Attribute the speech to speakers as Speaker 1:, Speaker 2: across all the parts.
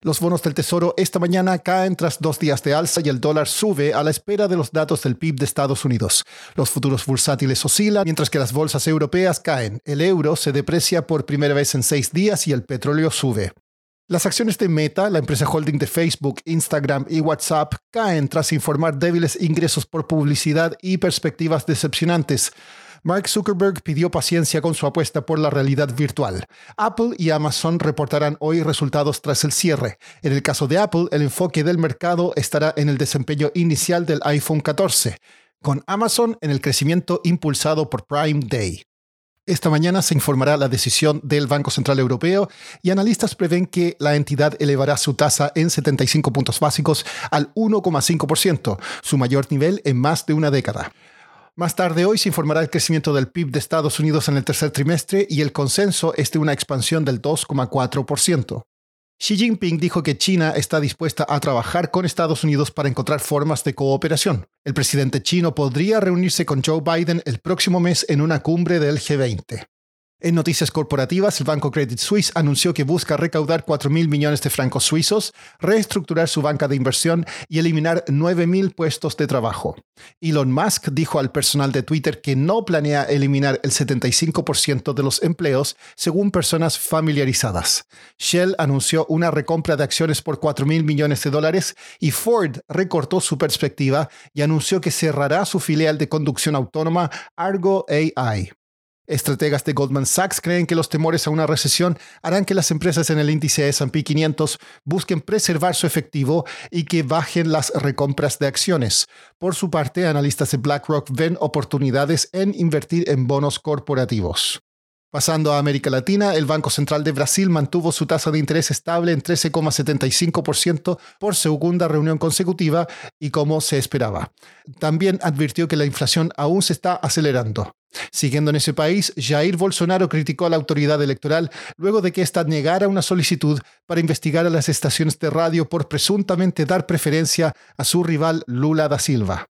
Speaker 1: Los bonos del Tesoro esta mañana caen tras dos días de alza y el dólar sube a la espera de los datos del PIB de Estados Unidos. Los futuros bursátiles oscilan mientras que las bolsas europeas caen. El euro se deprecia por primera vez en seis días y el petróleo sube. Las acciones de Meta, la empresa holding de Facebook, Instagram y WhatsApp, caen tras informar débiles ingresos por publicidad y perspectivas decepcionantes. Mark Zuckerberg pidió paciencia con su apuesta por la realidad virtual. Apple y Amazon reportarán hoy resultados tras el cierre. En el caso de Apple, el enfoque del mercado estará en el desempeño inicial del iPhone 14, con Amazon en el crecimiento impulsado por Prime Day. Esta mañana se informará la decisión del Banco Central Europeo y analistas prevén que la entidad elevará su tasa en 75 puntos básicos al 1,5%, su mayor nivel en más de una década. Más tarde hoy se informará el crecimiento del PIB de Estados Unidos en el tercer trimestre y el consenso es de una expansión del 2,4%. Xi Jinping dijo que China está dispuesta a trabajar con Estados Unidos para encontrar formas de cooperación. El presidente chino podría reunirse con Joe Biden el próximo mes en una cumbre del G20. En noticias corporativas, el banco Credit Suisse anunció que busca recaudar 4 mil millones de francos suizos, reestructurar su banca de inversión y eliminar 9 mil puestos de trabajo. Elon Musk dijo al personal de Twitter que no planea eliminar el 75% de los empleos, según personas familiarizadas. Shell anunció una recompra de acciones por 4 mil millones de dólares y Ford recortó su perspectiva y anunció que cerrará su filial de conducción autónoma Argo AI. Estrategas de Goldman Sachs creen que los temores a una recesión harán que las empresas en el índice S&P 500 busquen preservar su efectivo y que bajen las recompras de acciones. Por su parte, analistas de BlackRock ven oportunidades en invertir en bonos corporativos. Pasando a América Latina, el Banco Central de Brasil mantuvo su tasa de interés estable en 13,75% por segunda reunión consecutiva y como se esperaba. También advirtió que la inflación aún se está acelerando. Siguiendo en ese país, Jair Bolsonaro criticó a la autoridad electoral luego de que ésta negara una solicitud para investigar a las estaciones de radio por presuntamente dar preferencia a su rival Lula da Silva.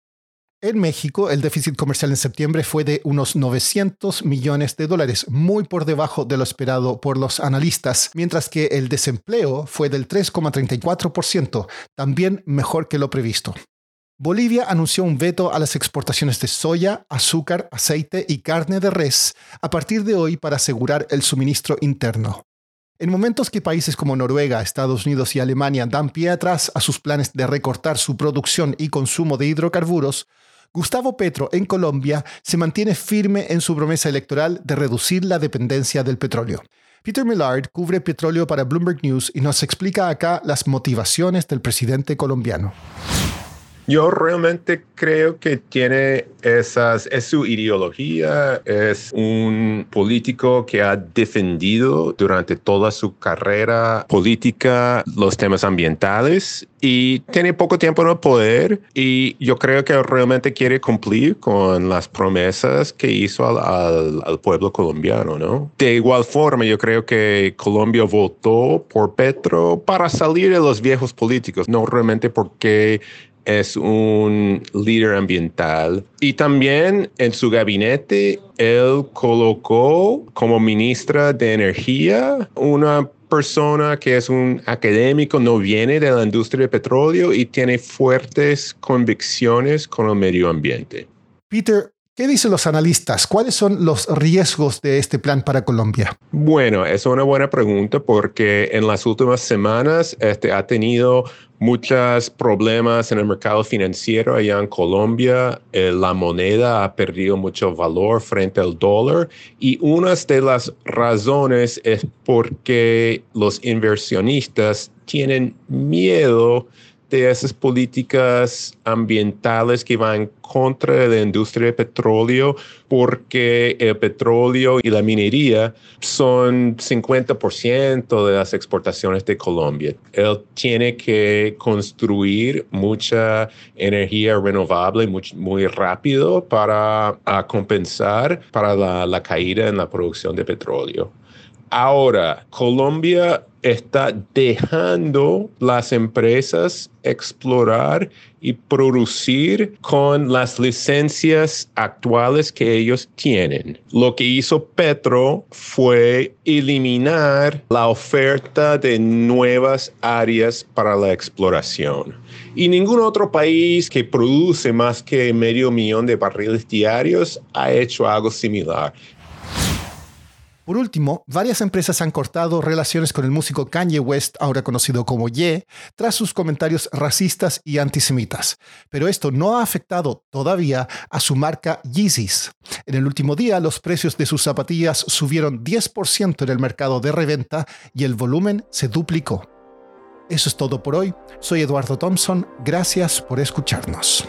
Speaker 1: En México, el déficit comercial en septiembre fue de unos 900 millones de dólares, muy por debajo de lo esperado por los analistas, mientras que el desempleo fue del 3,34%, también mejor que lo previsto. Bolivia anunció un veto a las exportaciones de soya, azúcar, aceite y carne de res a partir de hoy para asegurar el suministro interno. En momentos que países como Noruega, Estados Unidos y Alemania dan pie atrás a sus planes de recortar su producción y consumo de hidrocarburos, Gustavo Petro en Colombia se mantiene firme en su promesa electoral de reducir la dependencia del petróleo. Peter Millard cubre petróleo para Bloomberg News y nos explica acá las motivaciones del presidente colombiano.
Speaker 2: Yo realmente creo que tiene esas, es su ideología, es un político que ha defendido durante toda su carrera política los temas ambientales y tiene poco tiempo en el poder y yo creo que realmente quiere cumplir con las promesas que hizo al, al, pueblo colombiano, ¿no? De igual forma, yo creo que Colombia votó por Petro para salir de los viejos políticos, no realmente porque es un líder ambiental y también en su gabinete él colocó como ministra de energía una persona que es un académico, no viene de la industria de petróleo y tiene fuertes convicciones con el medio ambiente.
Speaker 1: Peter, ¿Qué dicen los analistas? ¿Cuáles son los riesgos de este plan para Colombia?
Speaker 2: Bueno, es una buena pregunta porque en las últimas semanas este, ha tenido muchos problemas en el mercado financiero allá en Colombia. Eh, la moneda ha perdido mucho valor frente al dólar y una de las razones es porque los inversionistas tienen miedo de esas políticas ambientales que van contra la industria de petróleo porque el petróleo y la minería son 50% de las exportaciones de Colombia. Él tiene que construir mucha energía renovable muy, rápido para compensar para la caída en la producción de petróleo. Ahora, Colombia está dejando las empresas explorar y producir con las licencias actuales que ellos tienen. Lo que hizo Petro fue eliminar la oferta de nuevas áreas para la exploración. Y ningún otro país que produce más que medio millón de barriles diarios ha hecho algo similar.
Speaker 1: Por último, varias empresas han cortado relaciones con el músico Kanye West, ahora conocido como Ye, tras sus comentarios racistas y antisemitas. Pero esto no ha afectado todavía a su marca Yeezys. En el último día, los precios de sus zapatillas subieron 10% en el mercado de reventa y el volumen se duplicó. Eso es todo por hoy. Soy Eduardo Thompson. Gracias por escucharnos.